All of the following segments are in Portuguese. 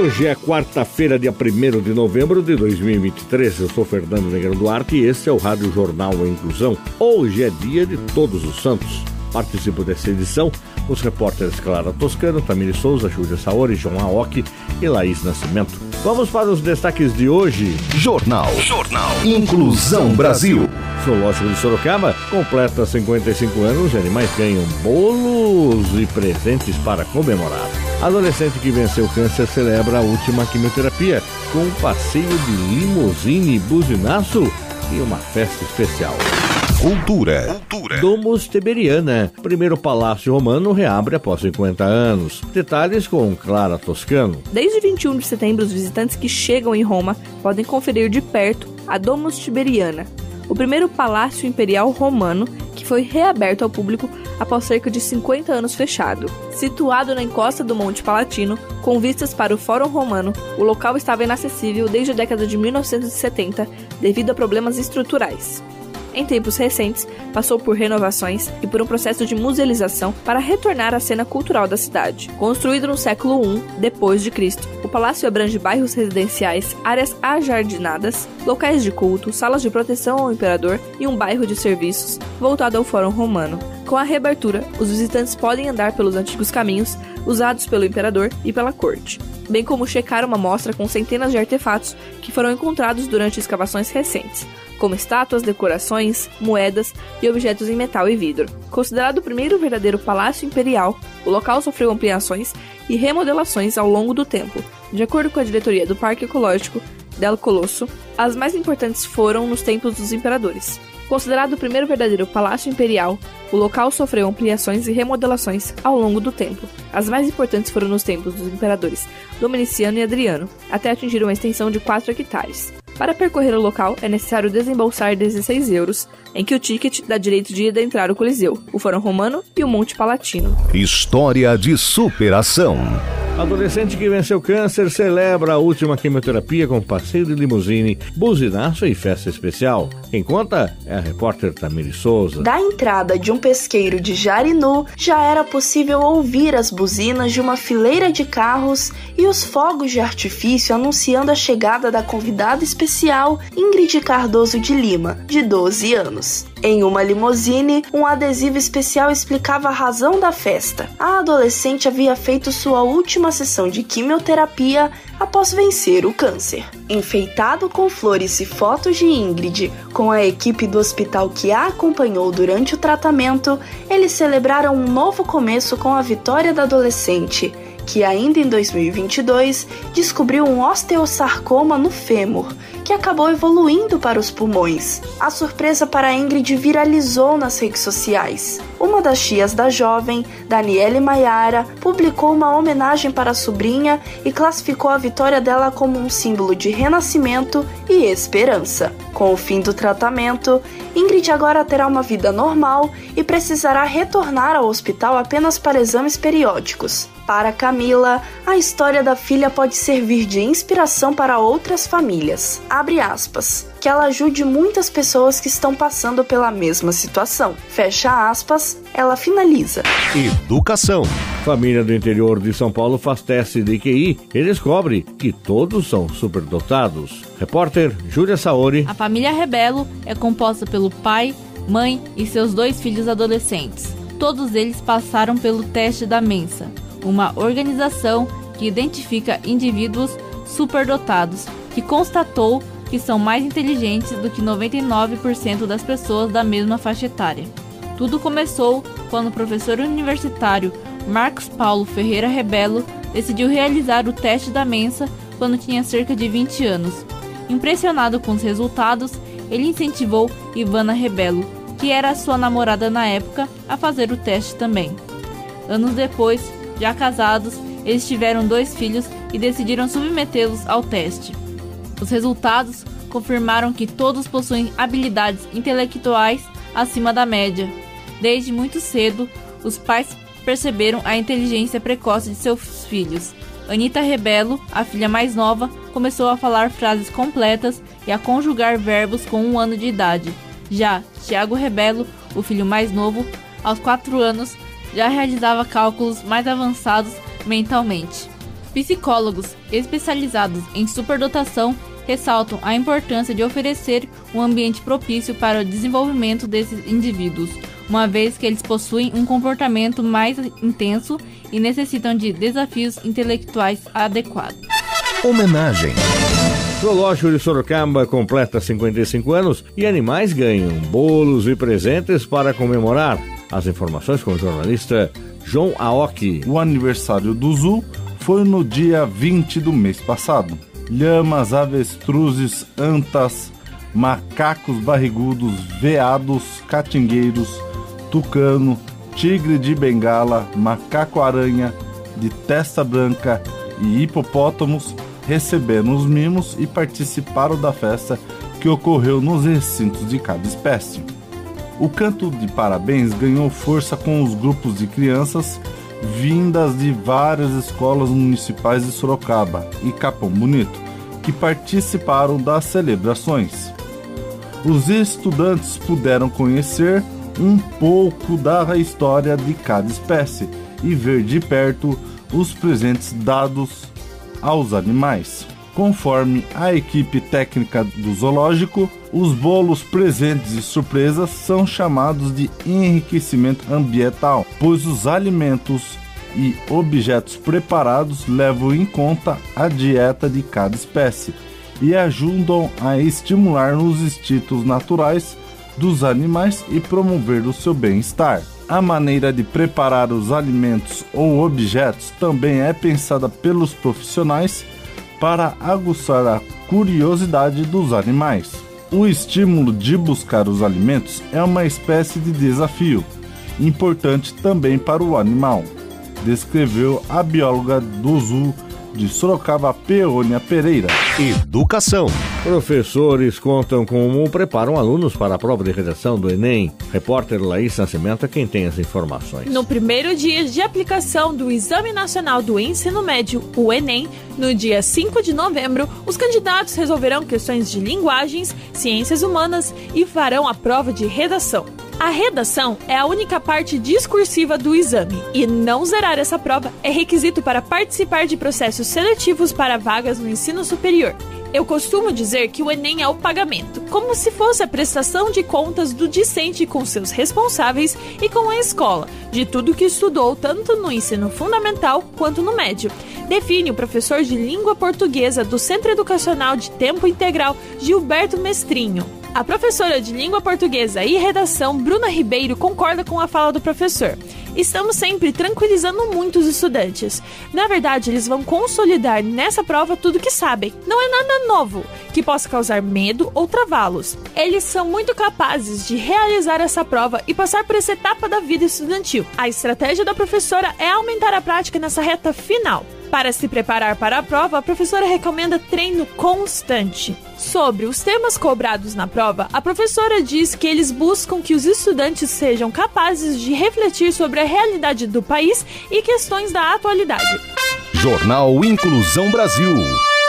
Hoje é quarta-feira, dia 1 de novembro de 2023. Eu sou Fernando Negrão Duarte e esse é o Rádio Jornal Inclusão. Hoje é dia de Todos os Santos. Participam dessa edição os repórteres Clara Toscano, Tamiri Souza, Júlia Saori, João Aoki e Laís Nascimento. Vamos para os destaques de hoje. Jornal. Jornal. Inclusão Brasil. Zoológico de Sorocaba completa 55 anos e animais ganham bolos e presentes para comemorar. Adolescente que venceu o câncer celebra a última quimioterapia com um passeio de limusine, buzinaço e uma festa especial. Cultura. Cultura. Domus Tiberiana. Primeiro palácio romano reabre após 50 anos. Detalhes com Clara Toscano. Desde 21 de setembro, os visitantes que chegam em Roma podem conferir de perto a Domus Tiberiana, o primeiro palácio imperial romano que foi reaberto ao público após cerca de 50 anos fechado. Situado na encosta do Monte Palatino, com vistas para o Fórum Romano, o local estava inacessível desde a década de 1970 devido a problemas estruturais em tempos recentes, passou por renovações e por um processo de musealização para retornar à cena cultural da cidade. Construído no século I depois de Cristo, o palácio abrange bairros residenciais, áreas ajardinadas, locais de culto, salas de proteção ao imperador e um bairro de serviços voltado ao Fórum Romano. Com a reabertura, os visitantes podem andar pelos antigos caminhos usados pelo imperador e pela corte, bem como checar uma mostra com centenas de artefatos que foram encontrados durante escavações recentes, como estátuas, decorações, moedas e objetos em metal e vidro. Considerado o primeiro verdadeiro palácio imperial, o local sofreu ampliações e remodelações ao longo do tempo. De acordo com a diretoria do Parque Ecológico del Colosso, as mais importantes foram nos tempos dos imperadores. Considerado o primeiro verdadeiro palácio imperial, o local sofreu ampliações e remodelações ao longo do tempo. As mais importantes foram nos tempos dos imperadores Dominiciano e Adriano, até atingir uma extensão de 4 hectares. Para percorrer o local, é necessário desembolsar 16 euros, em que o ticket dá direito de adentrar o Coliseu, o Fórum Romano e o Monte Palatino. História de superação. Adolescente que venceu câncer celebra a última quimioterapia com passeio de limusine, buzinaço e festa especial. Quem conta é a repórter Tamiri Souza. Da entrada de um pesqueiro de Jarinu, já era possível ouvir as buzinas de uma fileira de carros e os fogos de artifício anunciando a chegada da convidada especial Ingrid Cardoso de Lima, de 12 anos. Em uma limusine, um adesivo especial explicava a razão da festa. A adolescente havia feito sua última sessão de quimioterapia após vencer o câncer. Enfeitado com flores e fotos de Ingrid, com a equipe do hospital que a acompanhou durante o tratamento, eles celebraram um novo começo com a vitória da adolescente que ainda em 2022 descobriu um osteosarcoma no fêmur, que acabou evoluindo para os pulmões. A surpresa para Ingrid viralizou nas redes sociais. Uma das tias da jovem, Daniele Maiara, publicou uma homenagem para a sobrinha e classificou a vitória dela como um símbolo de renascimento e esperança. Com o fim do tratamento, Ingrid agora terá uma vida normal e precisará retornar ao hospital apenas para exames periódicos. Para Camila, a história da filha pode servir de inspiração para outras famílias. Abre aspas. Que ela ajude muitas pessoas que estão passando pela mesma situação. Fecha aspas, ela finaliza. Educação. Família do interior de São Paulo faz teste de QI e descobre que todos são superdotados. Repórter Júlia Saori. A família Rebelo é composta pelo pai, mãe e seus dois filhos adolescentes. Todos eles passaram pelo teste da Mensa uma organização que identifica indivíduos superdotados, que constatou que são mais inteligentes do que 99% das pessoas da mesma faixa etária. Tudo começou quando o professor universitário Marcos Paulo Ferreira Rebelo decidiu realizar o teste da mensa quando tinha cerca de 20 anos. Impressionado com os resultados, ele incentivou Ivana Rebelo, que era sua namorada na época, a fazer o teste também. Anos depois, já casados, eles tiveram dois filhos e decidiram submetê-los ao teste. Os resultados confirmaram que todos possuem habilidades intelectuais acima da média. Desde muito cedo, os pais perceberam a inteligência precoce de seus filhos. Anita Rebelo, a filha mais nova, começou a falar frases completas e a conjugar verbos com um ano de idade. Já Tiago Rebelo, o filho mais novo, aos quatro anos, já realizava cálculos mais avançados mentalmente. Psicólogos especializados em superdotação ressaltam a importância de oferecer um ambiente propício para o desenvolvimento desses indivíduos, uma vez que eles possuem um comportamento mais intenso e necessitam de desafios intelectuais adequados. Homenagem. Zoológico de Sorocaba completa 55 anos e animais ganham bolos e presentes para comemorar. As informações com o jornalista João Aoki. O aniversário do Zoo foi no dia 20 do mês passado. Lhamas, avestruzes, antas, macacos barrigudos, veados, catingueiros, tucano, tigre de bengala, macaco-aranha de testa branca e hipopótamos receberam os mimos e participaram da festa que ocorreu nos recintos de cada espécie. O canto de parabéns ganhou força com os grupos de crianças vindas de várias escolas municipais de Sorocaba e Capão Bonito, que participaram das celebrações. Os estudantes puderam conhecer um pouco da história de cada espécie e ver de perto os presentes dados aos animais. Conforme a equipe técnica do zoológico, os bolos, presentes e surpresas são chamados de enriquecimento ambiental, pois os alimentos e objetos preparados levam em conta a dieta de cada espécie e ajudam a estimular os instintos naturais dos animais e promover o seu bem-estar. A maneira de preparar os alimentos ou objetos também é pensada pelos profissionais para aguçar a curiosidade dos animais. O estímulo de buscar os alimentos é uma espécie de desafio, importante também para o animal, descreveu a bióloga do zoo de Sorocaba, Peônia Pereira. Educação. Professores contam como preparam alunos para a prova de redação do Enem. Repórter Laís Nascimento é quem tem as informações. No primeiro dia de aplicação do Exame Nacional do Ensino Médio, o Enem, no dia 5 de novembro, os candidatos resolverão questões de linguagens, ciências humanas e farão a prova de redação. A redação é a única parte discursiva do exame e não zerar essa prova é requisito para participar de processos seletivos para vagas no ensino superior. Eu costumo dizer que o Enem é o pagamento, como se fosse a prestação de contas do discente com seus responsáveis e com a escola, de tudo que estudou tanto no ensino fundamental quanto no médio. Define o professor de língua portuguesa do Centro Educacional de Tempo Integral Gilberto Mestrinho. A professora de língua portuguesa e redação, Bruna Ribeiro, concorda com a fala do professor. Estamos sempre tranquilizando muitos estudantes. Na verdade, eles vão consolidar nessa prova tudo que sabem. Não é nada novo que possa causar medo ou travá-los. Eles são muito capazes de realizar essa prova e passar por essa etapa da vida estudantil. A estratégia da professora é aumentar a prática nessa reta final. Para se preparar para a prova, a professora recomenda treino constante. Sobre os temas cobrados na prova, a professora diz que eles buscam que os estudantes sejam capazes de refletir sobre a realidade do país e questões da atualidade. Jornal Inclusão Brasil.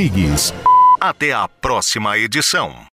Rodrigues. Até a próxima edição.